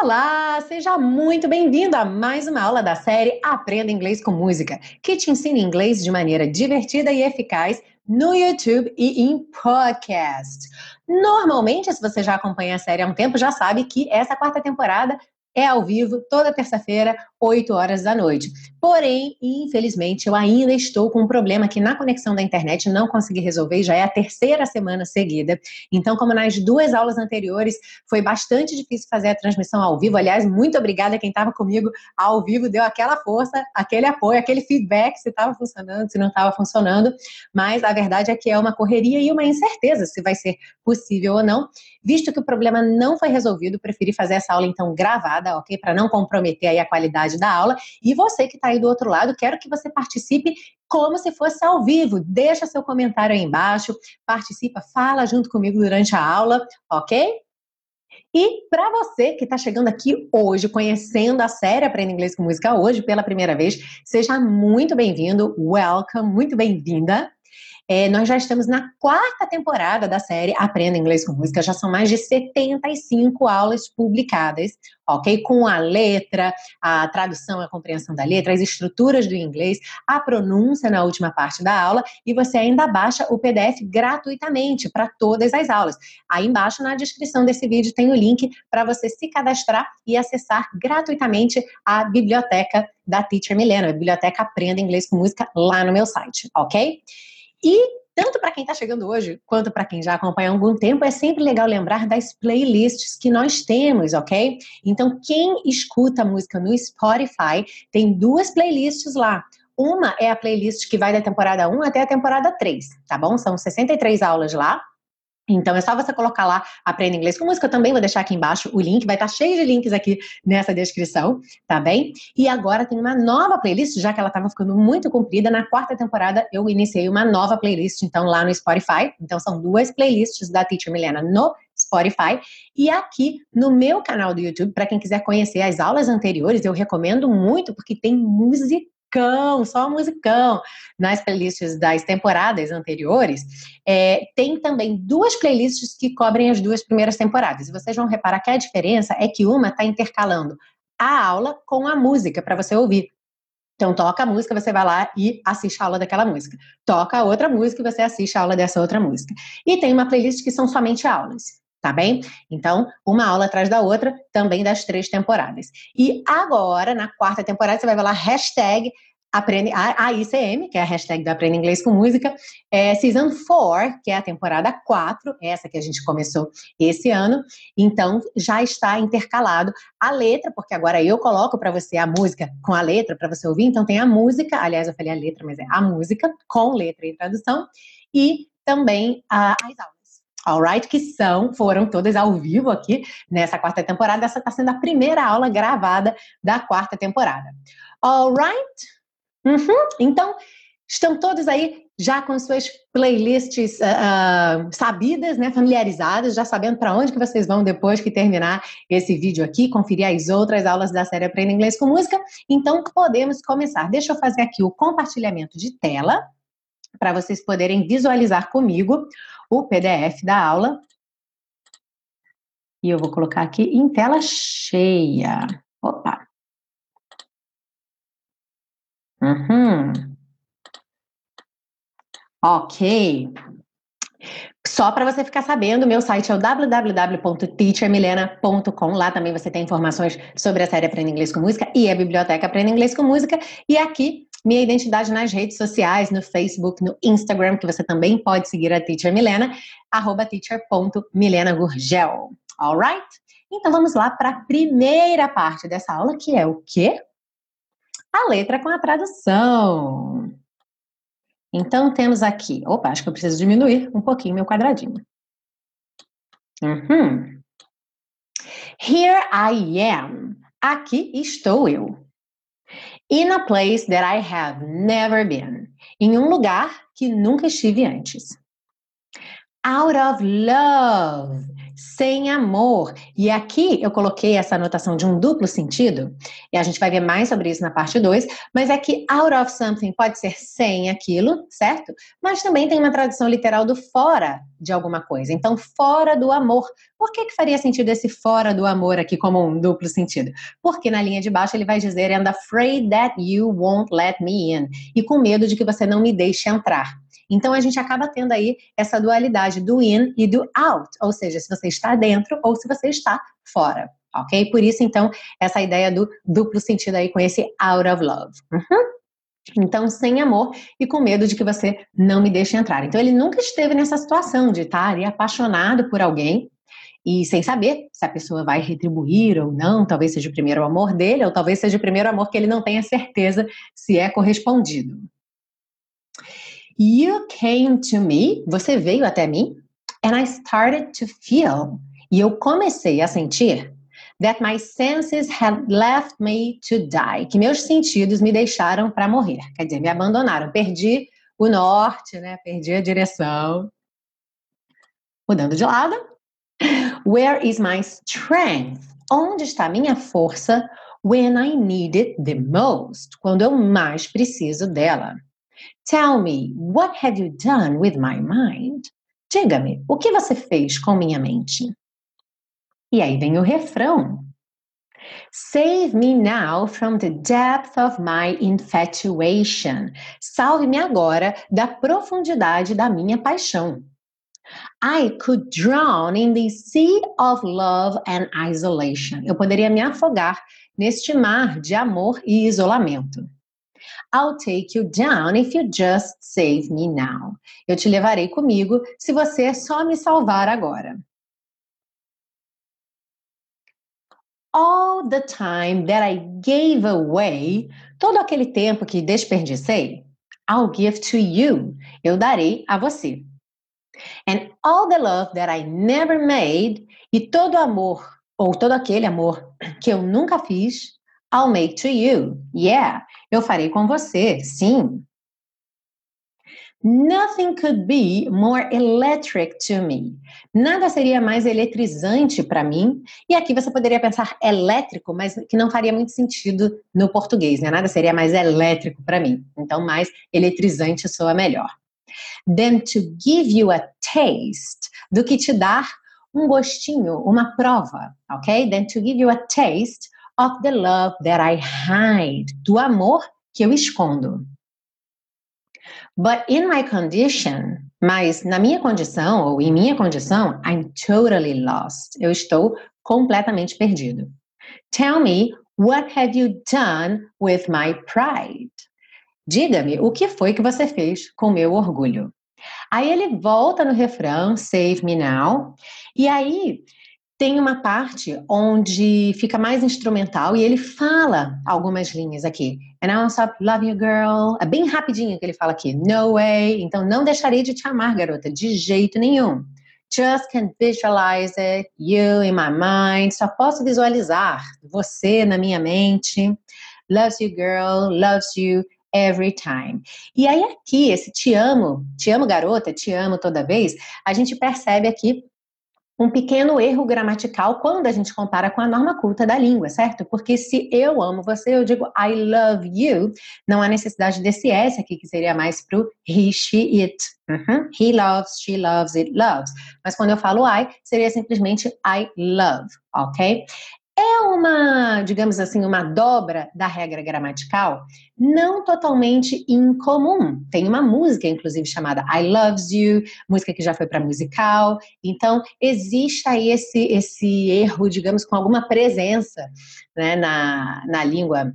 Olá, seja muito bem-vindo a mais uma aula da série Aprenda Inglês com Música, que te ensina inglês de maneira divertida e eficaz no YouTube e em podcast. Normalmente, se você já acompanha a série há um tempo, já sabe que essa quarta temporada é ao vivo toda terça-feira, 8 horas da noite. Porém, infelizmente, eu ainda estou com um problema que na conexão da internet não consegui resolver, já é a terceira semana seguida. Então, como nas duas aulas anteriores, foi bastante difícil fazer a transmissão ao vivo. Aliás, muito obrigada a quem estava comigo ao vivo, deu aquela força, aquele apoio, aquele feedback se estava funcionando, se não estava funcionando. Mas a verdade é que é uma correria e uma incerteza se vai ser possível ou não. Visto que o problema não foi resolvido, preferi fazer essa aula então gravada, ok? Para não comprometer aí a qualidade da aula. E você que está aí do outro lado, quero que você participe como se fosse ao vivo. Deixa seu comentário aí embaixo, participa, fala junto comigo durante a aula, ok? E para você que está chegando aqui hoje, conhecendo a série Aprenda Inglês com Música hoje pela primeira vez, seja muito bem-vindo, welcome, muito bem-vinda. É, nós já estamos na quarta temporada da série Aprenda Inglês com Música, já são mais de 75 aulas publicadas, ok? Com a letra, a tradução, a compreensão da letra, as estruturas do inglês, a pronúncia na última parte da aula, e você ainda baixa o PDF gratuitamente para todas as aulas. Aí embaixo na descrição desse vídeo tem o link para você se cadastrar e acessar gratuitamente a biblioteca da Teacher Milena, a biblioteca Aprenda Inglês com Música lá no meu site, ok? E tanto para quem está chegando hoje, quanto para quem já acompanha há algum tempo, é sempre legal lembrar das playlists que nós temos, ok? Então, quem escuta música no Spotify, tem duas playlists lá. Uma é a playlist que vai da temporada 1 até a temporada 3, tá bom? São 63 aulas lá. Então é só você colocar lá Aprenda Inglês com Música. Eu também vou deixar aqui embaixo o link, vai estar cheio de links aqui nessa descrição, tá bem? E agora tem uma nova playlist, já que ela estava ficando muito comprida. Na quarta temporada eu iniciei uma nova playlist, então lá no Spotify. Então são duas playlists da Teacher Milena no Spotify e aqui no meu canal do YouTube, para quem quiser conhecer as aulas anteriores, eu recomendo muito porque tem música musicão, só musicão nas playlists das temporadas anteriores. É, tem também duas playlists que cobrem as duas primeiras temporadas. E vocês vão reparar que a diferença é que uma está intercalando a aula com a música para você ouvir. Então, toca a música, você vai lá e assiste a aula daquela música. Toca outra música e você assiste a aula dessa outra música. E tem uma playlist que são somente aulas tá bem? Então, uma aula atrás da outra, também das três temporadas. E agora, na quarta temporada, você vai lá hashtag Aprende, a ICM, que é a hashtag do Aprenda Inglês com Música, é Season 4, que é a temporada 4, essa que a gente começou esse ano. Então, já está intercalado a letra, porque agora eu coloco para você a música com a letra para você ouvir. Então, tem a música, aliás, eu falei a letra, mas é a música com letra e tradução, e também a, as aulas. Alright, que são, foram todas ao vivo aqui nessa quarta temporada. Essa está sendo a primeira aula gravada da quarta temporada. Alright? Uhum. Então, estão todos aí já com suas playlists uh, sabidas, né, familiarizadas, já sabendo para onde que vocês vão depois que terminar esse vídeo aqui, conferir as outras aulas da série Aprenda Inglês com Música. Então, podemos começar. Deixa eu fazer aqui o compartilhamento de tela para vocês poderem visualizar comigo o PDF da aula. E eu vou colocar aqui em tela cheia. Opa! Uhum. Ok. Só para você ficar sabendo, meu site é o www.teachermilena.com. Lá também você tem informações sobre a série Aprenda Inglês com Música e a biblioteca Aprenda Inglês com Música. E aqui, minha identidade nas redes sociais, no Facebook, no Instagram, que você também pode seguir a Teacher Milena, arroba teacher.milenagurgel. Alright? Então vamos lá para a primeira parte dessa aula, que é o quê? a letra com a tradução. Então, temos aqui. Opa, acho que eu preciso diminuir um pouquinho meu quadradinho. Uhum. Here I am. Aqui estou eu. In a place that I have never been. Em um lugar que nunca estive antes. Out of love. Sem amor. E aqui eu coloquei essa anotação de um duplo sentido, e a gente vai ver mais sobre isso na parte 2, mas é que out of something pode ser sem aquilo, certo? Mas também tem uma tradução literal do fora de alguma coisa. Então, fora do amor. Por que, que faria sentido esse fora do amor aqui como um duplo sentido? Porque na linha de baixo ele vai dizer and afraid that you won't let me in. E com medo de que você não me deixe entrar. Então a gente acaba tendo aí essa dualidade do in e do out, ou seja, se você está dentro ou se você está fora, ok? Por isso, então, essa ideia do duplo sentido aí com esse out of love. Uhum. Então, sem amor e com medo de que você não me deixe entrar. Então, ele nunca esteve nessa situação de estar ali apaixonado por alguém e sem saber se a pessoa vai retribuir ou não, talvez seja o primeiro amor dele, ou talvez seja o primeiro amor que ele não tenha certeza se é correspondido. You came to me, você veio até mim, and I started to feel, e eu comecei a sentir that my senses had left me to die, que meus sentidos me deixaram para morrer, quer dizer, me abandonaram, perdi o norte, né? Perdi a direção. Mudando de lado. Where is my strength? Onde está minha força when I need it the most? Quando eu mais preciso dela. Tell me, what have you done with my mind? Diga-me, o que você fez com minha mente? E aí vem o refrão. Save me now from the depth of my infatuation. Salve-me agora da profundidade da minha paixão. I could drown in the sea of love and isolation. Eu poderia me afogar neste mar de amor e isolamento. I'll take you down if you just save me now. Eu te levarei comigo se você só me salvar agora. All the time that I gave away, todo aquele tempo que desperdicei, I'll give to you. Eu darei a você. And all the love that I never made, e todo amor, ou todo aquele amor que eu nunca fiz, I'll make to you. Yeah, eu farei com você. Sim. Nothing could be more electric to me. Nada seria mais eletrizante para mim. E aqui você poderia pensar elétrico, mas que não faria muito sentido no português, né? Nada seria mais elétrico para mim. Então, mais eletrizante soa melhor. Than to give you a taste, do que te dar um gostinho, uma prova, ok? Than to give you a taste of the love that I hide, do amor que eu escondo. But in my condition, mas na minha condição, ou em minha condição, I'm totally lost. Eu estou completamente perdido. Tell me, what have you done with my pride? Diga-me, o que foi que você fez com meu orgulho? Aí ele volta no refrão, Save Me Now, e aí tem uma parte onde fica mais instrumental e ele fala algumas linhas aqui. And I'll stop love you, girl. É bem rapidinho que ele fala aqui. No way. Então, não deixarei de te amar, garota, de jeito nenhum. Just can't visualize it. You in my mind. Só posso visualizar você na minha mente. Loves you, girl. Loves you every time. E aí aqui, esse te amo, te amo garota, te amo toda vez, a gente percebe aqui um pequeno erro gramatical quando a gente compara com a norma culta da língua, certo? Porque se eu amo você, eu digo I love you, não há necessidade desse S aqui, que seria mais pro he, she, it. Uhum. He loves, she loves, it loves. Mas quando eu falo I, seria simplesmente I love, ok? Uma, digamos assim, uma dobra da regra gramatical não totalmente incomum. Tem uma música, inclusive, chamada I Loves You, música que já foi para musical. Então, existe aí esse, esse erro, digamos, com alguma presença né, na, na língua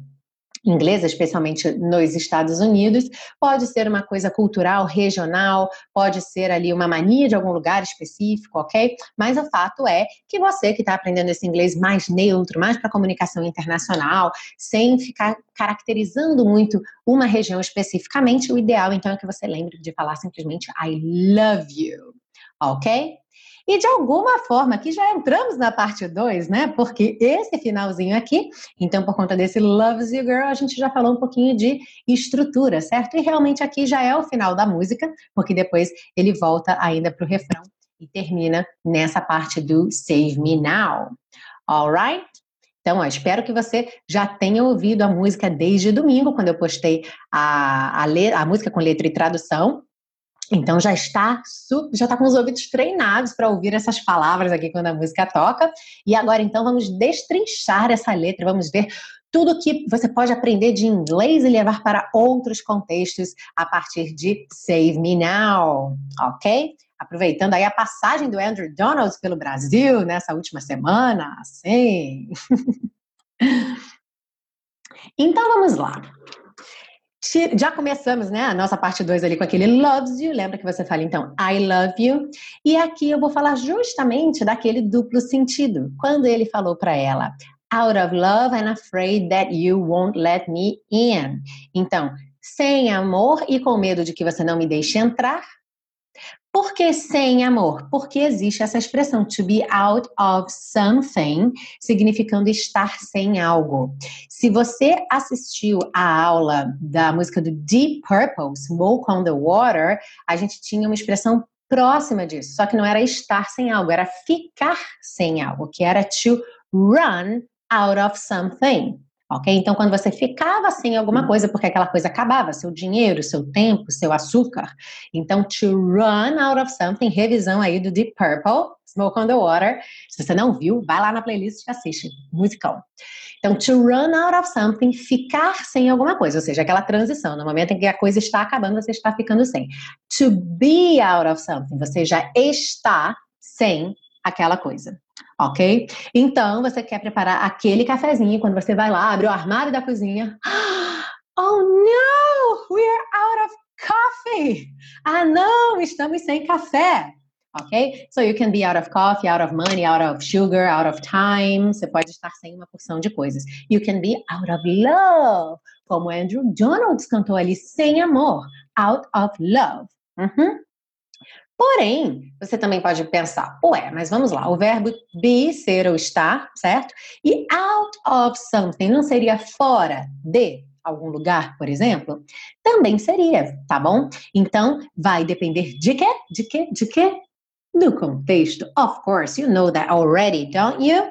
inglesa, especialmente nos Estados Unidos, pode ser uma coisa cultural, regional, pode ser ali uma mania de algum lugar específico, ok? Mas o fato é que você que está aprendendo esse inglês mais neutro, mais para comunicação internacional, sem ficar caracterizando muito uma região especificamente, o ideal então é que você lembre de falar simplesmente I love you, ok? E de alguma forma, aqui já entramos na parte 2, né? Porque esse finalzinho aqui, então por conta desse Loves You Girl, a gente já falou um pouquinho de estrutura, certo? E realmente aqui já é o final da música, porque depois ele volta ainda para o refrão e termina nessa parte do Save Me Now. Alright? Então, ó, espero que você já tenha ouvido a música desde domingo, quando eu postei a, a, a música com letra e tradução. Então já está já está com os ouvidos treinados para ouvir essas palavras aqui quando a música toca. E agora então vamos destrinchar essa letra, vamos ver tudo que você pode aprender de inglês e levar para outros contextos a partir de Save Me Now, ok? Aproveitando aí a passagem do Andrew Donald pelo Brasil nessa última semana, sim. então vamos lá já começamos, né, a nossa parte 2 ali com aquele loves you. Lembra que você fala então I love you? E aqui eu vou falar justamente daquele duplo sentido. Quando ele falou para ela, out of love and afraid that you won't let me in. Então, sem amor e com medo de que você não me deixe entrar, por que sem amor? Porque existe essa expressão to be out of something, significando estar sem algo. Se você assistiu a aula da música do Deep Purple, Smoke on the Water, a gente tinha uma expressão próxima disso, só que não era estar sem algo, era ficar sem algo, que era to run out of something ok? Então, quando você ficava sem alguma uhum. coisa, porque aquela coisa acabava, seu dinheiro, seu tempo, seu açúcar. Então, to run out of something, revisão aí do Deep Purple, Smoke on the Water. Se você não viu, vai lá na playlist e assiste, musicão. Então, to run out of something, ficar sem alguma coisa, ou seja, aquela transição, no momento em que a coisa está acabando, você está ficando sem. To be out of something, você já está sem aquela coisa ok? Então, você quer preparar aquele cafezinho, quando você vai lá, abre o armário da cozinha. Oh, no! We are out of coffee! Ah, não! Estamos sem café! Ok? So you can be out of coffee, out of money, out of sugar, out of time. Você pode estar sem uma porção de coisas. You can be out of love, como Andrew Donalds cantou ali, sem amor. Out of love. Uhum. Porém, você também pode pensar, ué, mas vamos lá, o verbo be, ser ou estar, certo? E out of something não seria fora de algum lugar, por exemplo? Também seria, tá bom? Então, vai depender de quê? De quê? De quê? Do contexto. Of course, you know that already, don't you?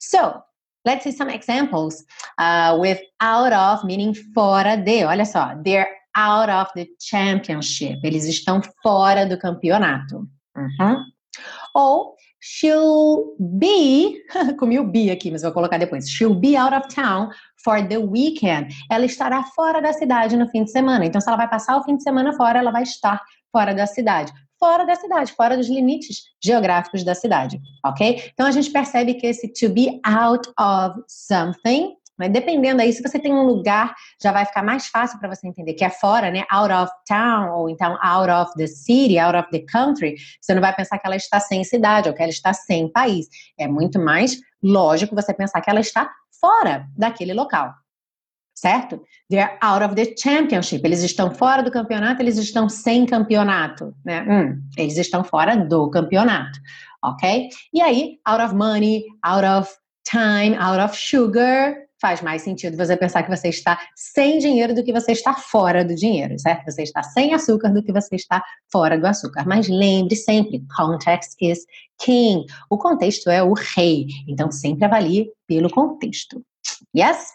So, let's see some examples uh, with out of meaning fora de. Olha só, they're out of the championship. Eles estão fora do campeonato. Uhum. Ou she'll be, comi o be aqui, mas vou colocar depois. She'll be out of town for the weekend. Ela estará fora da cidade no fim de semana. Então, se ela vai passar o fim de semana fora, ela vai estar fora da cidade. Fora da cidade, fora dos limites geográficos da cidade, ok? Então a gente percebe que esse to be out of something mas dependendo aí, se você tem um lugar, já vai ficar mais fácil para você entender que é fora, né? Out of town, ou então out of the city, out of the country. Você não vai pensar que ela está sem cidade ou que ela está sem país. É muito mais lógico você pensar que ela está fora daquele local. Certo? They're out of the championship. Eles estão fora do campeonato, eles estão sem campeonato. Né? Hum, eles estão fora do campeonato. Ok? E aí, out of money, out of time, out of sugar, faz mais sentido você pensar que você está sem dinheiro do que você está fora do dinheiro, certo? Você está sem açúcar do que você está fora do açúcar. Mas lembre sempre, context is king. O contexto é o rei. Então sempre avalie pelo contexto. Yes?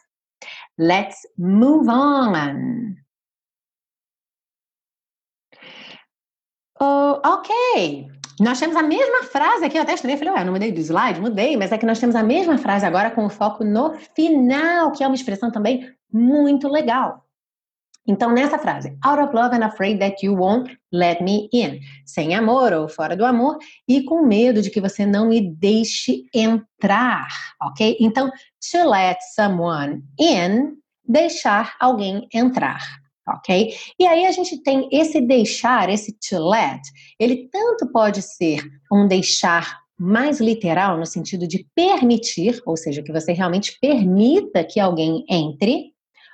Let's move on. Oh, ok. Nós temos a mesma frase aqui, eu até estranhei, falei, ué, não mudei do slide? Mudei, mas é que nós temos a mesma frase agora com o foco no final, que é uma expressão também muito legal. Então, nessa frase, out of love and afraid that you won't let me in. Sem amor ou fora do amor e com medo de que você não me deixe entrar, ok? Então, to let someone in, deixar alguém entrar ok? E aí a gente tem esse deixar, esse to let, ele tanto pode ser um deixar mais literal, no sentido de permitir, ou seja, que você realmente permita que alguém entre,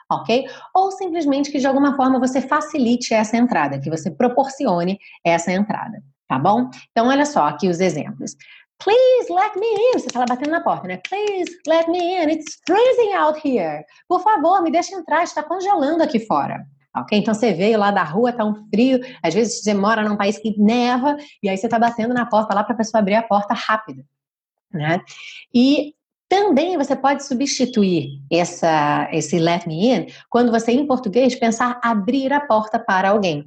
ok? Ou simplesmente que de alguma forma você facilite essa entrada, que você proporcione essa entrada, tá bom? Então, olha só aqui os exemplos. Please let me in. Você está lá batendo na porta, né? Please let me in. It's freezing out here. Por favor, me deixe entrar. Está congelando aqui fora ok? Então você veio lá da rua, tá um frio, às vezes você mora num país que neva, e aí você tá batendo na porta lá para a pessoa abrir a porta rápido, né? E também você pode substituir essa, esse let me in quando você, em português, pensar abrir a porta para alguém.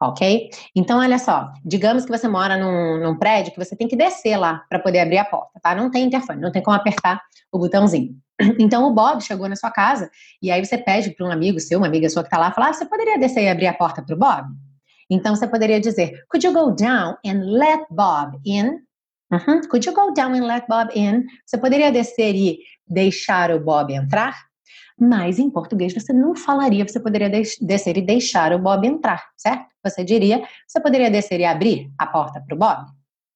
Ok? Então, olha só, digamos que você mora num, num prédio que você tem que descer lá para poder abrir a porta, tá? Não tem interfone, não tem como apertar o botãozinho. Então, o Bob chegou na sua casa e aí você pede para um amigo seu, uma amiga sua que está lá, falar: ah, você poderia descer e abrir a porta para o Bob? Então, você poderia dizer: Could you go down and let Bob in? Uhum. Could you go down and let Bob in? Você poderia descer e deixar o Bob entrar? Mas em português você não falaria, você poderia descer e deixar o Bob entrar, certo? Você diria, você poderia descer e abrir a porta para o Bob?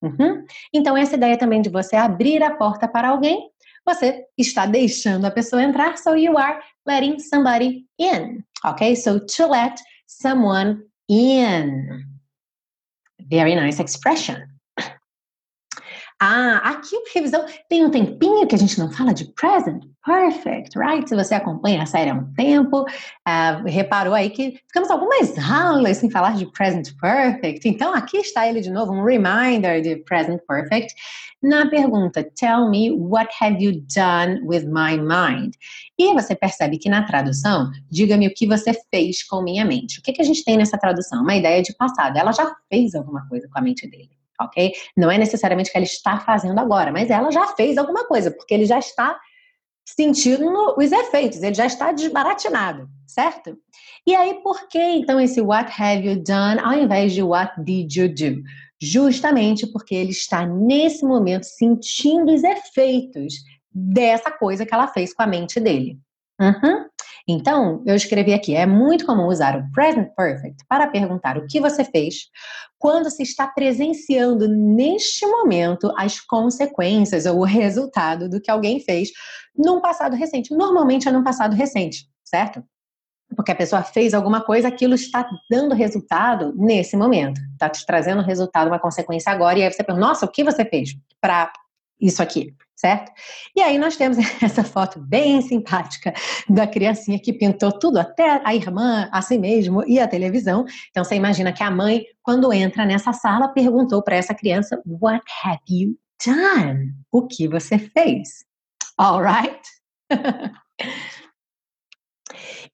Uhum. Então, essa ideia também de você abrir a porta para alguém, você está deixando a pessoa entrar, so you are letting somebody in, ok? So to let someone in. Very nice expression. Ah, aqui uma revisão tem um tempinho que a gente não fala de present perfect, right? Se você acompanha a série há um tempo, uh, reparou aí que ficamos algumas aulas sem falar de present perfect. Então aqui está ele de novo, um reminder de present perfect. Na pergunta, tell me what have you done with my mind? E você percebe que na tradução, diga-me o que você fez com minha mente. O que, que a gente tem nessa tradução? Uma ideia de passado. Ela já fez alguma coisa com a mente dele ok? Não é necessariamente que ela está fazendo agora, mas ela já fez alguma coisa, porque ele já está sentindo os efeitos, ele já está desbaratinado, certo? E aí, por que então esse what have you done ao invés de what did you do? Justamente porque ele está nesse momento sentindo os efeitos dessa coisa que ela fez com a mente dele. Uhum. Então, eu escrevi aqui: é muito comum usar o present perfect para perguntar o que você fez quando se está presenciando neste momento as consequências ou o resultado do que alguém fez num passado recente. Normalmente é num passado recente, certo? Porque a pessoa fez alguma coisa, aquilo está dando resultado nesse momento. Está te trazendo resultado, uma consequência agora, e aí você pergunta, nossa, o que você fez para isso aqui? Certo? E aí nós temos essa foto bem simpática da criancinha que pintou tudo, até a irmã, a si mesmo e a televisão. Então você imagina que a mãe, quando entra nessa sala, perguntou para essa criança: What have you done? O que você fez? All right?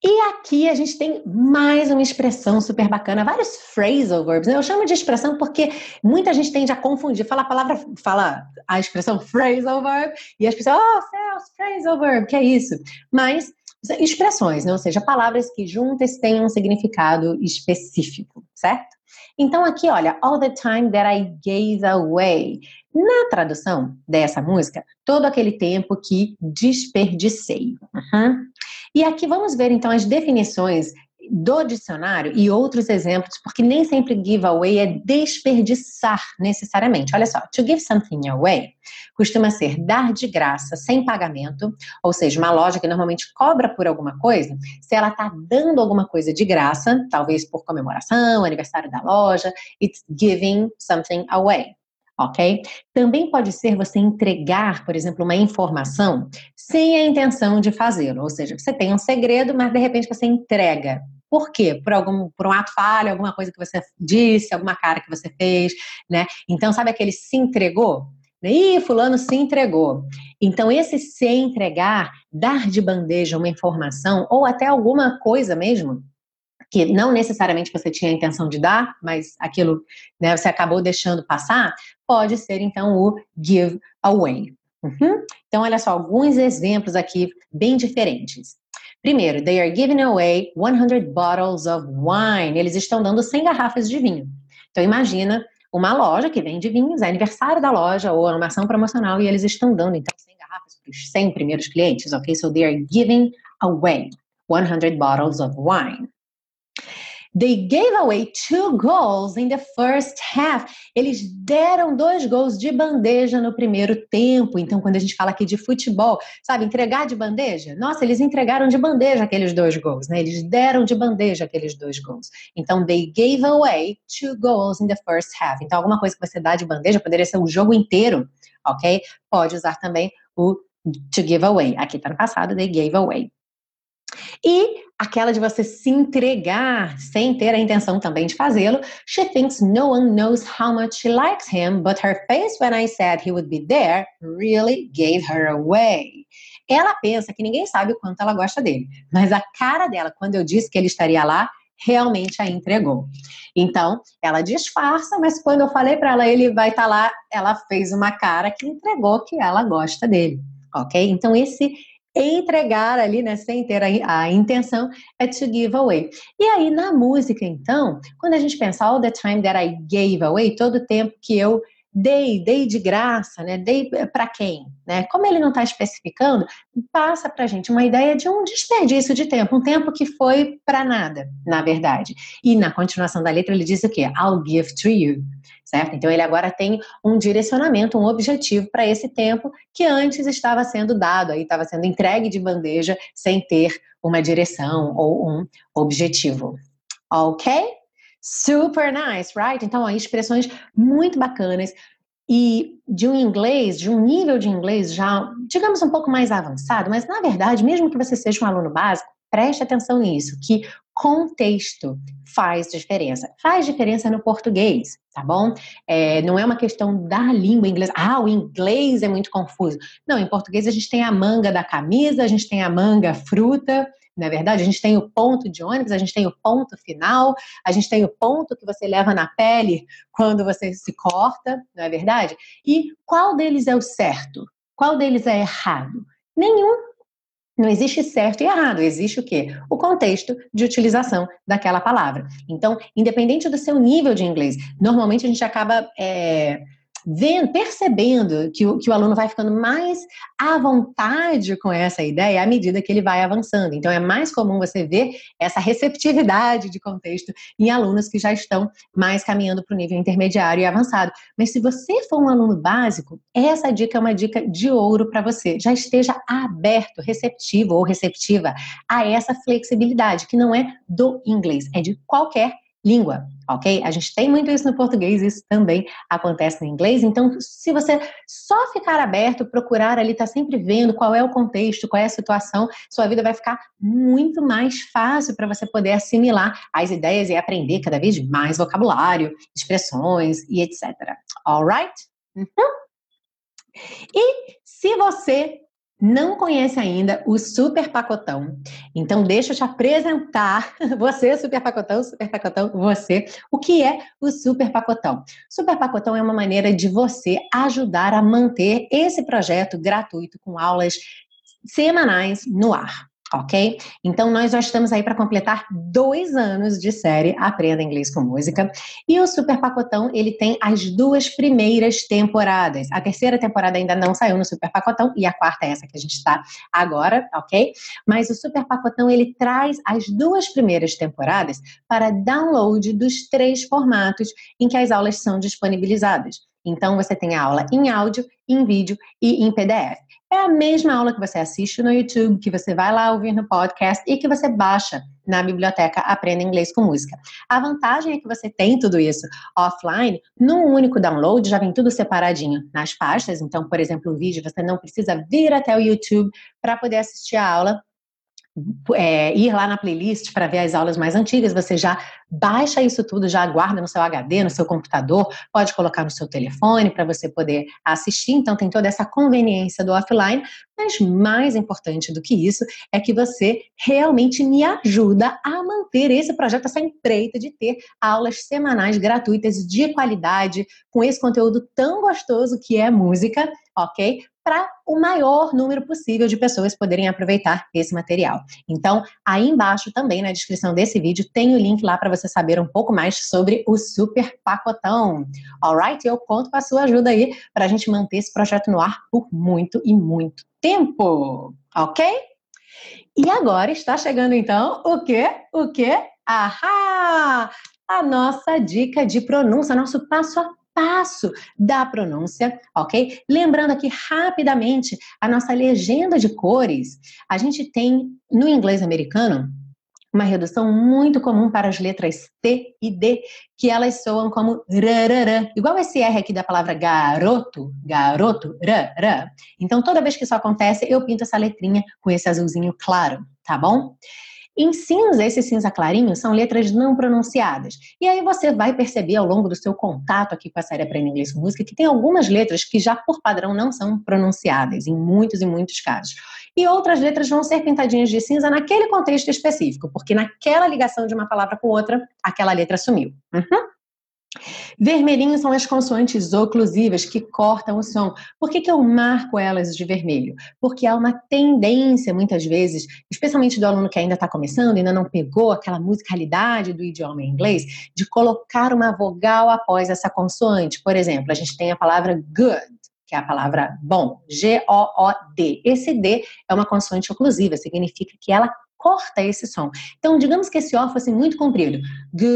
E aqui a gente tem mais uma expressão super bacana, vários phrasal verbs. Né? Eu chamo de expressão porque muita gente tende a confundir, fala a palavra, fala a expressão phrasal verb e as pessoas, oh, Celso, phrasal verb, que é isso? Mas expressões, né? ou seja, palavras que juntas têm um significado específico, certo? Então aqui, olha, all the time that I gave away. Na tradução dessa música, todo aquele tempo que desperdicei. Uhum. E aqui vamos ver então as definições do dicionário e outros exemplos, porque nem sempre giveaway é desperdiçar necessariamente. Olha só, to give something away costuma ser dar de graça, sem pagamento, ou seja, uma loja que normalmente cobra por alguma coisa, se ela está dando alguma coisa de graça, talvez por comemoração, aniversário da loja, it's giving something away ok? Também pode ser você entregar, por exemplo, uma informação sem a intenção de fazê-lo, ou seja, você tem um segredo, mas de repente você entrega. Por quê? Por algum, por um ato falho, alguma coisa que você disse, alguma cara que você fez, né? Então, sabe aquele se entregou? Ih, fulano se entregou. Então, esse se entregar, dar de bandeja uma informação ou até alguma coisa mesmo, que não necessariamente você tinha a intenção de dar, mas aquilo né, você acabou deixando passar, pode ser então o give away. Uhum. Então, olha só, alguns exemplos aqui bem diferentes. Primeiro, they are giving away 100 bottles of wine. Eles estão dando 100 garrafas de vinho. Então, imagina uma loja que vende vinhos, é aniversário da loja ou uma ação promocional e eles estão dando então 100 garrafas para os 100 primeiros clientes, ok? So they are giving away 100 bottles of wine. They gave away two goals in the first half. Eles deram dois gols de bandeja no primeiro tempo. Então, quando a gente fala aqui de futebol, sabe, entregar de bandeja? Nossa, eles entregaram de bandeja aqueles dois gols, né? Eles deram de bandeja aqueles dois gols. Então, they gave away two goals in the first half. Então, alguma coisa que você dá de bandeja poderia ser o jogo inteiro, ok? Pode usar também o to give away. Aqui está no passado, they gave away. E aquela de você se entregar sem ter a intenção também de fazê-lo. She thinks no one knows how much she likes him, but her face when I said he would be there really gave her away. Ela pensa que ninguém sabe o quanto ela gosta dele, mas a cara dela, quando eu disse que ele estaria lá, realmente a entregou. Então, ela disfarça, mas quando eu falei para ela, ele vai estar tá lá, ela fez uma cara que entregou que ela gosta dele, ok? Então, esse entregar ali, né, sem ter a, a, intenção, é to give away. E aí, na música, então, quando a gente pensa all the time that I gave away, todo o tempo que eu dei, dei de graça, né? Dei para quem, né? Como ele não está especificando, passa para a gente uma ideia de um desperdício de tempo, um tempo que foi para nada, na verdade. E na continuação da letra ele diz o quê? I'll give to you, certo? Então ele agora tem um direcionamento, um objetivo para esse tempo que antes estava sendo dado, aí estava sendo entregue de bandeja sem ter uma direção ou um objetivo. Ok? Super nice, right? Então, aí, expressões muito bacanas e de um inglês, de um nível de inglês já, digamos, um pouco mais avançado, mas na verdade, mesmo que você seja um aluno básico, preste atenção nisso, que contexto faz diferença. Faz diferença no português, tá bom? É, não é uma questão da língua inglesa. Ah, o inglês é muito confuso. Não, em português a gente tem a manga da camisa, a gente tem a manga fruta, não é verdade? A gente tem o ponto de ônibus, a gente tem o ponto final, a gente tem o ponto que você leva na pele quando você se corta, não é verdade? E qual deles é o certo? Qual deles é errado? Nenhum. Não existe certo e errado, existe o quê? O contexto de utilização daquela palavra. Então, independente do seu nível de inglês, normalmente a gente acaba é, vendo, percebendo que o, que o aluno vai ficando mais à vontade com essa ideia à medida que ele vai avançando. Então, é mais comum você ver essa receptividade de contexto em alunos que já estão mais caminhando para o nível intermediário e avançado. Mas se você for um aluno básico, essa dica é uma dica de ouro para você. Já esteja aberto, receptivo ou receptiva a essa flexibilidade, que não é do inglês, é de qualquer língua, ok? A gente tem muito isso no português, isso também acontece no inglês. Então, se você só ficar aberto, procurar ali, tá sempre vendo qual é o contexto, qual é a situação, sua vida vai ficar muito mais fácil para você poder assimilar as ideias e aprender cada vez mais vocabulário, expressões e etc. Alright? Uhum. E se você não conhece ainda o Super Pacotão, então deixa eu te apresentar, você, Super Pacotão, Super Pacotão, você, o que é o Super Pacotão? Super Pacotão é uma maneira de você ajudar a manter esse projeto gratuito com aulas semanais no ar ok? Então, nós já estamos aí para completar dois anos de série Aprenda Inglês com Música. E o Super Pacotão, ele tem as duas primeiras temporadas. A terceira temporada ainda não saiu no Super Pacotão e a quarta é essa que a gente está agora, ok? Mas o Super Pacotão, ele traz as duas primeiras temporadas para download dos três formatos em que as aulas são disponibilizadas. Então, você tem a aula em áudio, em vídeo e em PDF. É a mesma aula que você assiste no YouTube, que você vai lá ouvir no podcast e que você baixa na biblioteca Aprenda Inglês com Música. A vantagem é que você tem tudo isso offline, num único download, já vem tudo separadinho nas pastas. Então, por exemplo, o vídeo, você não precisa vir até o YouTube para poder assistir a aula é, ir lá na playlist para ver as aulas mais antigas, você já baixa isso tudo, já guarda no seu HD, no seu computador, pode colocar no seu telefone para você poder assistir. Então, tem toda essa conveniência do offline, mas mais importante do que isso é que você realmente me ajuda a manter esse projeto, essa empreita de ter aulas semanais gratuitas de qualidade, com esse conteúdo tão gostoso que é música, ok? Para o maior número possível de pessoas poderem aproveitar esse material. Então, aí embaixo também na descrição desse vídeo tem o link lá para você saber um pouco mais sobre o super pacotão. Alright? Eu conto com a sua ajuda aí para a gente manter esse projeto no ar por muito e muito tempo. Ok? E agora está chegando então o quê? O quê? Ahá! A nossa dica de pronúncia, nosso passo a passo da pronúncia, ok? Lembrando aqui rapidamente a nossa legenda de cores. A gente tem no inglês americano uma redução muito comum para as letras T e D, que elas soam como rararã, igual esse R aqui da palavra garoto, garoto, rará. Então, toda vez que isso acontece, eu pinto essa letrinha com esse azulzinho claro, tá bom? Em cinza, esse cinza clarinho são letras não pronunciadas. E aí você vai perceber ao longo do seu contato aqui com a série Aprenda Inglês com Música que tem algumas letras que já por padrão não são pronunciadas, em muitos e muitos casos. E outras letras vão ser pintadinhas de cinza naquele contexto específico, porque naquela ligação de uma palavra com outra, aquela letra sumiu. Uhum. Vermelhinho são as consoantes oclusivas que cortam o som. Por que, que eu marco elas de vermelho? Porque há uma tendência, muitas vezes, especialmente do aluno que ainda está começando, ainda não pegou aquela musicalidade do idioma inglês, de colocar uma vogal após essa consoante. Por exemplo, a gente tem a palavra good, que é a palavra bom, G-O-O-D. Esse D é uma consoante oclusiva, significa que ela corta esse som. Então, digamos que esse O fosse muito comprido. Good.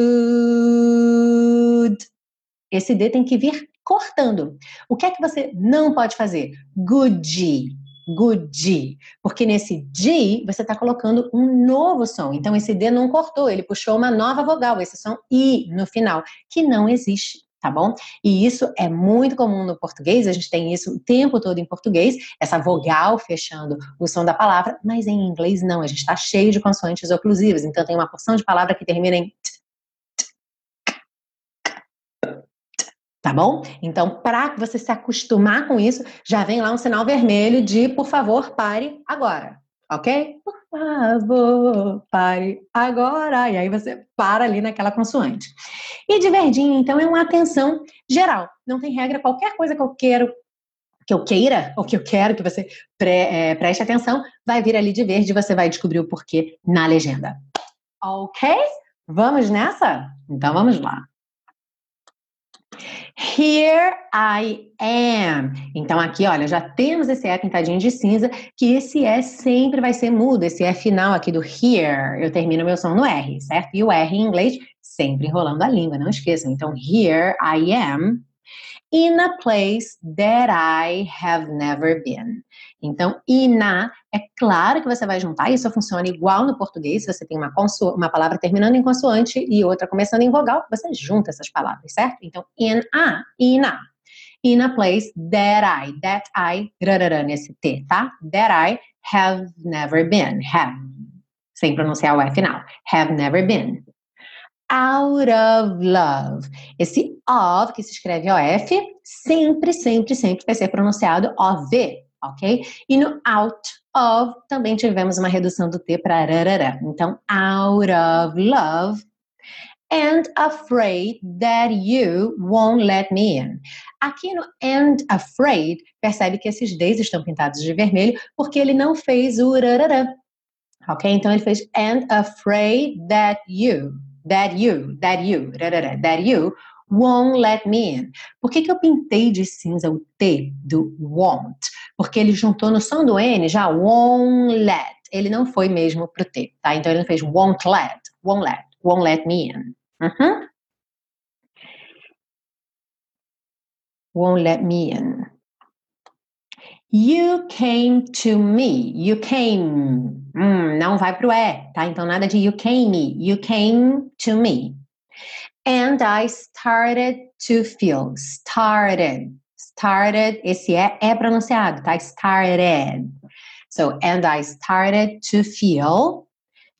Esse D tem que vir cortando. O que é que você não pode fazer? Good. Good. Porque nesse D você está colocando um novo som. Então, esse D não cortou, ele puxou uma nova vogal, esse som I no final, que não existe tá bom? E isso é muito comum no português, a gente tem isso o tempo todo em português, essa vogal fechando o som da palavra, mas em inglês não, a gente está cheio de consoantes oclusivas, então tem uma porção de palavra que termina em Tá bom? Então, para você se acostumar com isso, já vem lá um sinal vermelho de, por favor, pare agora ok? Favor, pare agora. E aí você para ali naquela consoante. E de verdinho, então, é uma atenção geral. Não tem regra, qualquer coisa que eu quero que eu queira, ou que eu quero que você pre, é, preste atenção, vai vir ali de verde e você vai descobrir o porquê na legenda. Ok? Vamos nessa? Então vamos lá. Here I am. Então, aqui, olha, já temos esse E pintadinho de cinza, que esse E sempre vai ser mudo, esse E final aqui do here. Eu termino meu som no R, certo? E o R em inglês, sempre enrolando a língua, não esqueçam. Então, here I am in a place that I have never been. Então, ina, é claro que você vai juntar, isso funciona igual no português, você tem uma, uma palavra terminando em consoante e outra começando em vogal, você junta essas palavras, certo? Então, in a, ina. In a place that I, that I, rarará nesse T, tá? That I have never been, have, sem pronunciar o F final, have never been out of love. Esse of, que se escreve OF, sempre, sempre, sempre vai ser pronunciado OV, ok? E no out of também tivemos uma redução do T para rarará. Então, out of love and afraid that you won't let me in. Aqui no and afraid, percebe que esses Ds estão pintados de vermelho porque ele não fez o rarará. Ok? Então ele fez and afraid that you that you, that you, that you won't let me in. Por que, que eu pintei de cinza o T do won't? Porque ele juntou no som do N já won't let. Ele não foi mesmo pro T, tá? Então ele fez won't let, won't let, won't let me in. Uhum. Won't let me in. You came to me. You came. Hum, não vai pro E, tá? Então nada de you came. You came to me. And I started to feel. Started. Started. Esse é é pronunciado, tá? Started. So, and I started to feel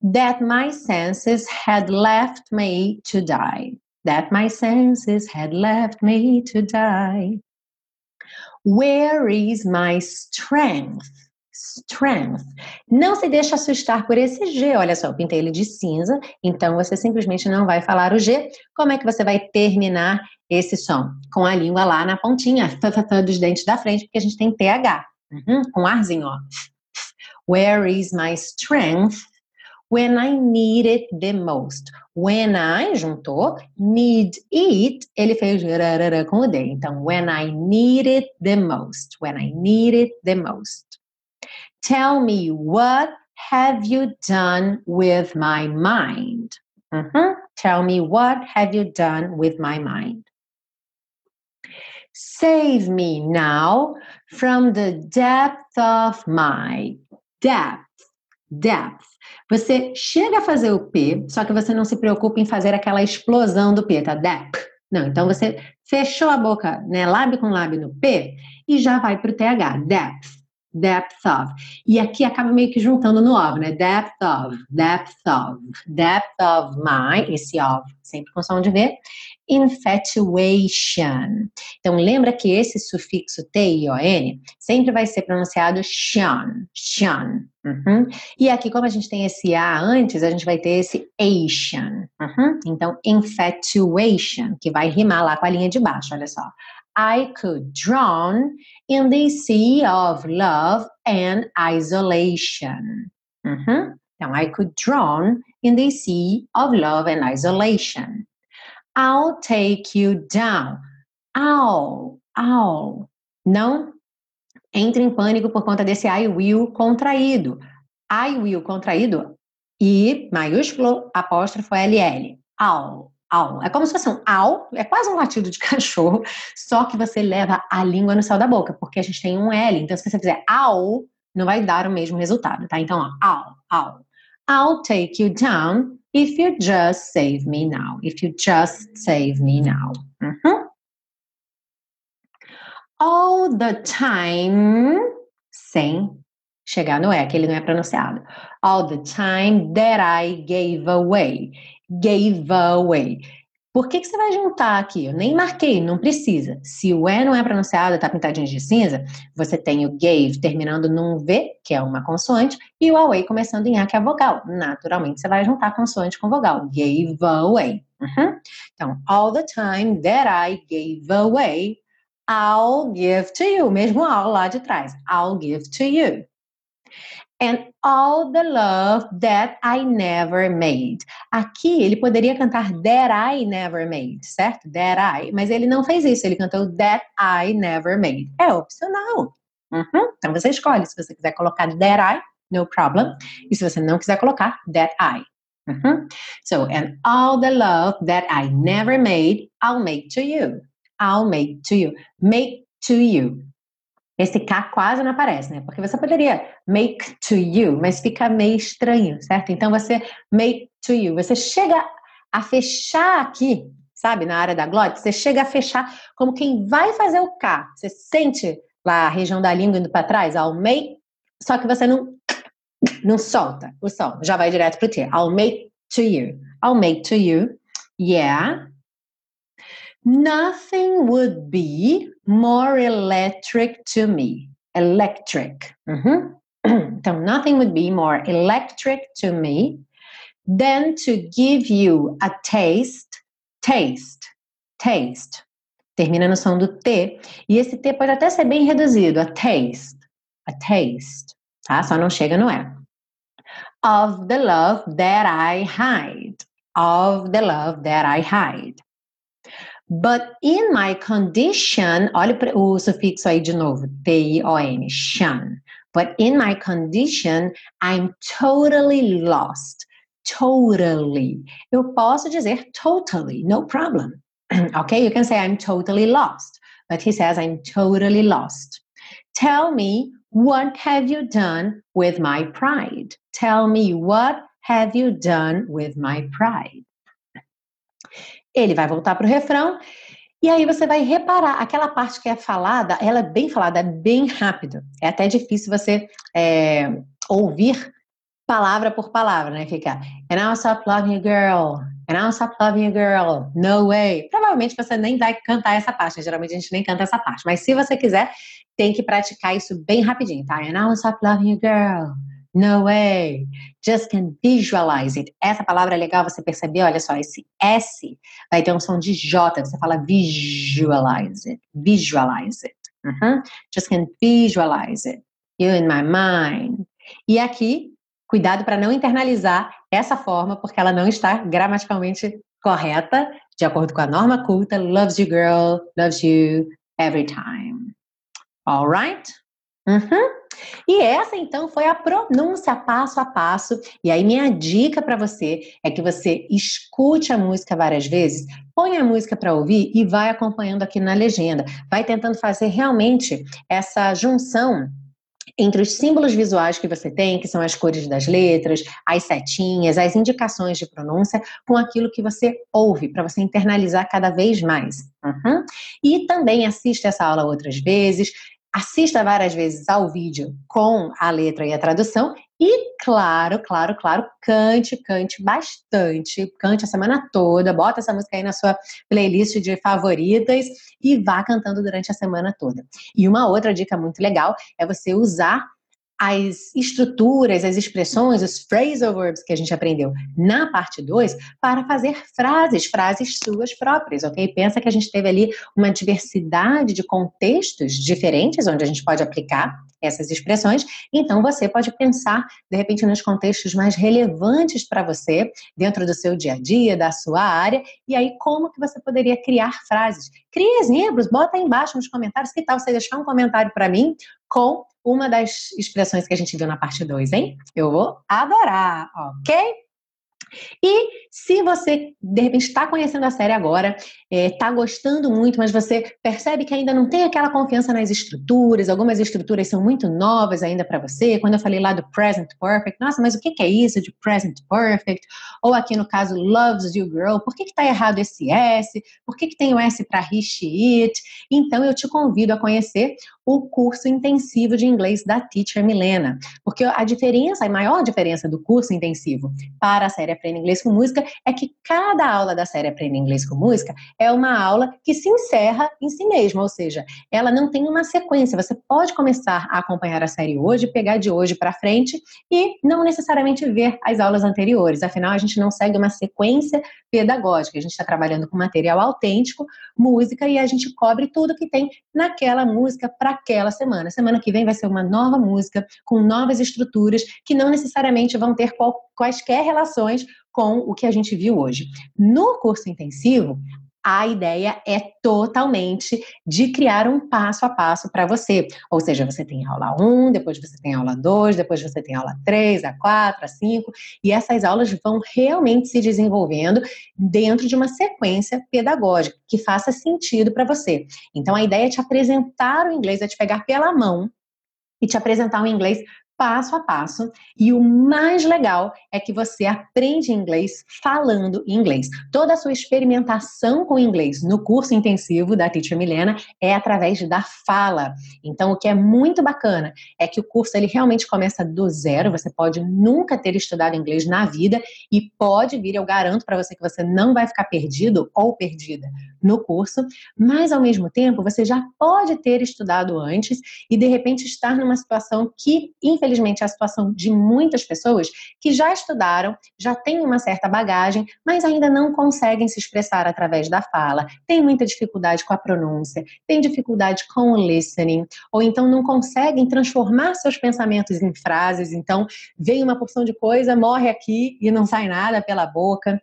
that my senses had left me to die. That my senses had left me to die. Where is my strength? Strength. Não se deixe assustar por esse G. Olha só, eu pintei ele de cinza, então você simplesmente não vai falar o G. Como é que você vai terminar esse som? Com a língua lá na pontinha, dos dentes da frente, porque a gente tem TH. Uhum, com arzinho, ó. Where is my strength? When I need it the most. When I juntou, need it, ele fez rarara com o D. Então, when I need it the most. When I need it the most. Tell me what have you done with my mind? Uh -huh. Tell me what have you done with my mind? Save me now from the depth of my depth depth. Você chega a fazer o P, só que você não se preocupa em fazer aquela explosão do P, tá? Depth. Não, então você fechou a boca, né, lábio com lábio no P e já vai para o TH, depth depth of. E aqui acaba meio que juntando no of, né? Depth of, depth of, depth of my, esse of, sempre com som de V, infatuation. Então, lembra que esse sufixo T-I-O-N sempre vai ser pronunciado shan, shan. Uhum. E aqui, como a gente tem esse A antes, a gente vai ter esse Asian. Uhum. Então, infatuation, que vai rimar lá com a linha de baixo, olha só. I could drown in the sea of love and isolation. Uhum. Então, I could drown in the sea of love and isolation. I'll take you down. I'll, I'll. Não entre em pânico por conta desse I will contraído. I will contraído e maiúsculo apóstrofo LL. I'll. Au. É como se fosse um au, é quase um latido de cachorro, só que você leva a língua no céu da boca, porque a gente tem um L. Então, se você fizer au, não vai dar o mesmo resultado, tá? Então, ó, au. I'll take you down if you just save me now. If you just save me now. Uhum. All the time, sem chegar no E, que ele não é pronunciado. All the time that I gave away gave away. Por que, que você vai juntar aqui? Eu nem marquei, não precisa. Se o E não é pronunciado, está pintadinho de cinza, você tem o gave terminando num V, que é uma consoante, e o away começando em A, que é a vogal. Naturalmente, você vai juntar consoante com vogal. Gave away. Uhum. Então, all the time that I gave away, I'll give to you. Mesmo all lá de trás. I'll give to you and all the love that I never made. Aqui ele poderia cantar that I never made, certo? That I, mas ele não fez isso, ele cantou that I never made. É opcional. Uhum. Então você escolhe se você quiser colocar that I, no problem. E se você não quiser colocar that I. Uhum. So, and all the love that I never made, I'll make to you. I'll make to you. Make to you. Esse K quase não aparece, né? Porque você poderia make to you, mas fica meio estranho, certo? Então você make to you. Você chega a fechar aqui, sabe, na área da glória, você chega a fechar como quem vai fazer o K. Você sente lá a região da língua indo para trás, ao make, só que você não não solta o som, já vai direto pro T. I'll make to you. I'll make to you. Yeah. Nothing would be more electric to me. Electric. Mm-hmm. so nothing would be more electric to me than to give you a taste, taste, taste. Termina no som do T. E esse T pode até ser bem reduzido. A taste, a taste. Tá? Só não chega no E. Of the love that I hide. Of the love that I hide. But in my condition, olha o sufixo aí de novo, T-I-O-N, shan. But in my condition, I'm totally lost. Totally. Eu posso dizer totally, no problem. okay, you can say I'm totally lost. But he says I'm totally lost. Tell me, what have you done with my pride? Tell me, what have you done with my pride? Ele vai voltar para o refrão e aí você vai reparar, aquela parte que é falada, ela é bem falada, é bem rápido. É até difícil você é, ouvir palavra por palavra, né? Fica, and I'll stop loving you, girl. And I'll stop loving you, girl. No way. Provavelmente você nem vai cantar essa parte. Né? Geralmente a gente nem canta essa parte. Mas se você quiser, tem que praticar isso bem rapidinho, tá? And I'll stop loving you, girl. No way. Just can visualize it. Essa palavra é legal você perceber, olha só, esse S vai ter um som de J, você fala visualize it. Visualize it. Uh Just can visualize it. You in my mind. E aqui, cuidado para não internalizar essa forma, porque ela não está gramaticalmente correta, de acordo com a norma culta. Loves you, girl. Loves you every time. Alright? Uhum. E essa então foi a pronúncia passo a passo. E aí minha dica para você é que você escute a música várias vezes, põe a música para ouvir e vai acompanhando aqui na legenda. Vai tentando fazer realmente essa junção entre os símbolos visuais que você tem, que são as cores das letras, as setinhas, as indicações de pronúncia, com aquilo que você ouve, para você internalizar cada vez mais. Uhum. E também assista essa aula outras vezes, assista várias vezes ao vídeo com a letra e a tradução e, claro, claro, claro, cante, cante bastante, cante a semana toda, bota essa música aí na sua playlist de favoritas e vá cantando durante a semana toda. E uma outra dica muito legal é você usar as estruturas, as expressões, os phrasal verbs que a gente aprendeu na parte 2 para fazer frases, frases suas próprias, ok? Pensa que a gente teve ali uma diversidade de contextos diferentes onde a gente pode aplicar essas expressões, então você pode pensar, de repente, nos contextos mais relevantes para você, dentro do seu dia a dia, da sua área, e aí como que você poderia criar frases. Crie exemplos, bota aí embaixo nos comentários, que tal você deixar um comentário para mim com uma das expressões que a gente viu na parte 2, hein? Eu vou adorar, ok? E se você, de repente, está conhecendo a série agora, está é, gostando muito, mas você percebe que ainda não tem aquela confiança nas estruturas, algumas estruturas são muito novas ainda para você. Quando eu falei lá do present perfect, nossa, mas o que, é isso de present perfect? Ou aqui no caso, loves you girl, por que está errado esse S? Por que, que tem o S para he, she, it? Então eu te convido a conhecer o curso intensivo de inglês da Teacher Milena. Porque a diferença, a maior diferença do curso intensivo para a série Aprenda Inglês com Música é que cada aula da série Aprenda Inglês com Música é uma aula que se encerra em si mesma, ou seja, ela não tem uma sequência. Você pode começar a acompanhar a série hoje, pegar de hoje para frente e não necessariamente ver as aulas anteriores. Afinal, a gente não segue uma sequência pedagógica. A gente está trabalhando com material autêntico, música, e a gente cobre tudo que tem naquela música para aquela semana. Semana que vem vai ser uma nova música, com novas estruturas, que não necessariamente vão ter qual, quaisquer relações com o que a gente viu hoje. No curso intensivo, a ideia é totalmente de criar um passo a passo para você. Ou seja, você tem aula 1, depois você tem aula 2, depois você tem aula 3, a 4, a 5, e essas aulas vão realmente se desenvolvendo dentro de uma sequência pedagógica que faça sentido para você. Então a ideia é te apresentar o inglês, é te pegar pela mão e te apresentar o inglês passo a passo. E o mais legal é que você aprende inglês falando inglês. Toda a sua experimentação com inglês no curso intensivo da Teacher Milena é através da fala. Então, o que é muito bacana é que o curso ele realmente começa do zero. Você pode nunca ter estudado inglês na vida e pode vir, eu garanto para você que você não vai ficar perdido ou perdida no curso, mas ao mesmo tempo você já pode ter estudado antes e de repente estar numa situação que, infelizmente, infelizmente, é a situação de muitas pessoas que já estudaram, já têm uma certa bagagem, mas ainda não conseguem se expressar através da fala, tem muita dificuldade com a pronúncia, tem dificuldade com o listening, ou então não conseguem transformar seus pensamentos em frases, então vem uma porção de coisa, morre aqui e não sai nada pela boca.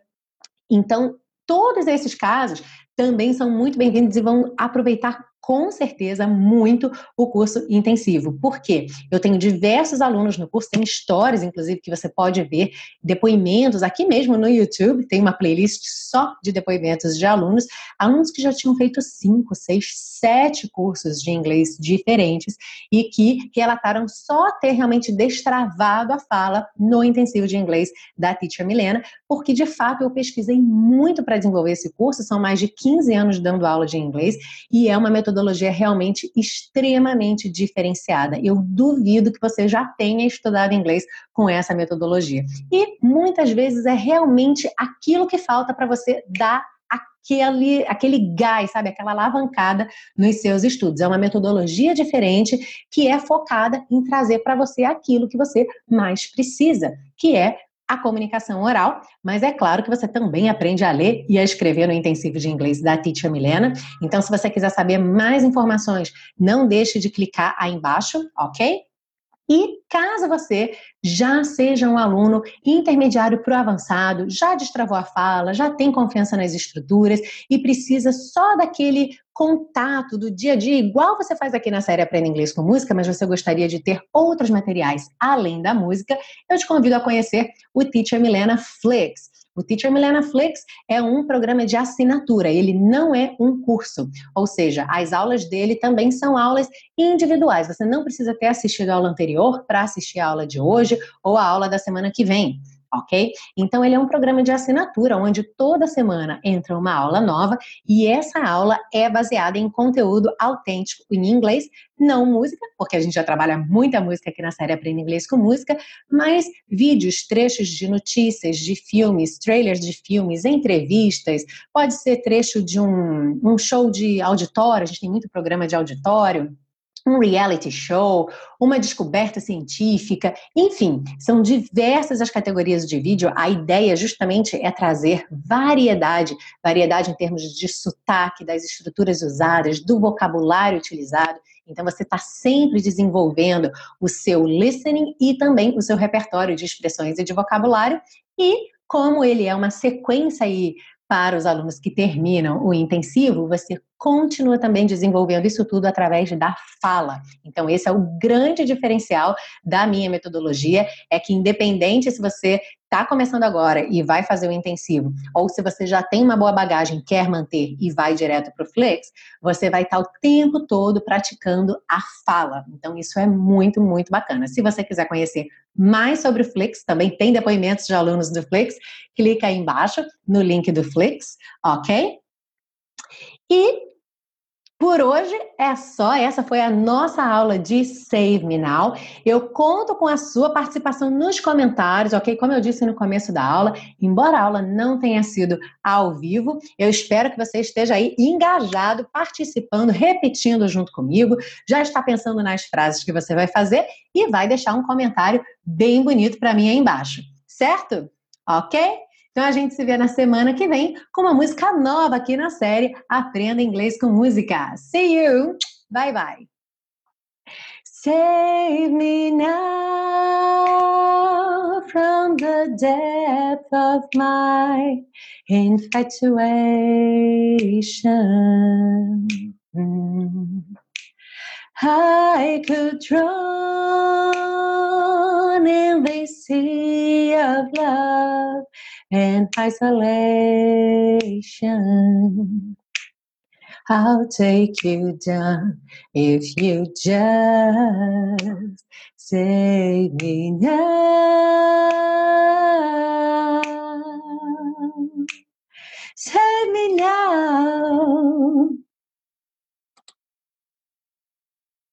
Então, todos esses casos também são muito bem-vindos e vão aproveitar com certeza muito o curso intensivo. Por quê? Eu tenho diversos alunos no curso, tem histórias, inclusive, que você pode ver, depoimentos aqui mesmo no YouTube, tem uma playlist só de depoimentos de alunos, alunos que já tinham feito cinco, seis, sete cursos de inglês diferentes e que relataram só ter realmente destravado a fala no intensivo de inglês da Teacher Milena, porque de fato eu pesquisei muito para desenvolver esse curso, são mais de 15 anos dando aula de inglês e é uma metodologia metodologia realmente extremamente diferenciada. Eu duvido que você já tenha estudado inglês com essa metodologia. E muitas vezes é realmente aquilo que falta para você dar aquele, aquele gás, sabe, aquela alavancada nos seus estudos. É uma metodologia diferente que é focada em trazer para você aquilo que você mais precisa, que é a comunicação oral, mas é claro que você também aprende a ler e a escrever no intensivo de inglês da Teacher Milena. Então, se você quiser saber mais informações, não deixe de clicar aí embaixo, ok? E caso você já seja um aluno intermediário para o avançado, já destravou a fala, já tem confiança nas estruturas e precisa só daquele contato do dia a dia, igual você faz aqui na série Aprenda Inglês com Música, mas você gostaria de ter outros materiais além da música, eu te convido a conhecer o Teacher Milena Flix. O Teacher Milena Flix é um programa de assinatura, ele não é um curso. Ou seja, as aulas dele também são aulas individuais. Você não precisa ter assistido a aula anterior para assistir a aula de hoje ou a aula da semana que vem ok? Então ele é um programa de assinatura onde toda semana entra uma aula nova e essa aula é baseada em conteúdo autêntico em inglês, não música, porque a gente já trabalha muita música aqui na série Aprenda Inglês com Música, mas vídeos, trechos de notícias, de filmes, trailers de filmes, entrevistas, pode ser trecho de um, um show de auditório, a gente tem muito programa de auditório, um reality show, uma descoberta científica, enfim, são diversas as categorias de vídeo. A ideia justamente é trazer variedade, variedade em termos de sotaque, das estruturas usadas, do vocabulário utilizado. Então você está sempre desenvolvendo o seu listening e também o seu repertório de expressões e de vocabulário. E como ele é uma sequência aí para os alunos que terminam o intensivo, você continua também desenvolvendo isso tudo através da fala. Então, esse é o grande diferencial da minha metodologia, é que independente se você está começando agora e vai fazer o intensivo, ou se você já tem uma boa bagagem, quer manter e vai direto para o Flex, você vai estar tá o tempo todo praticando a fala. Então, isso é muito, muito bacana. Se você quiser conhecer mais sobre o Flex, também tem depoimentos de alunos do Flex, clica aí embaixo no link do Flex, ok? E por hoje é só, essa foi a nossa aula de Save Me Now. Eu conto com a sua participação nos comentários, ok? Como eu disse no começo da aula, embora a aula não tenha sido ao vivo, eu espero que você esteja aí engajado, participando, repetindo junto comigo, já está pensando nas frases que você vai fazer e vai deixar um comentário bem bonito para mim aí embaixo, certo? Ok? Então a gente se vê na semana que vem com uma música nova aqui na série Aprenda Inglês com Música. See you! Bye bye! Save me now from the depth of my infatuation. I could drown in this sea of love and isolation. I'll take you down if you just save me now. Save me now.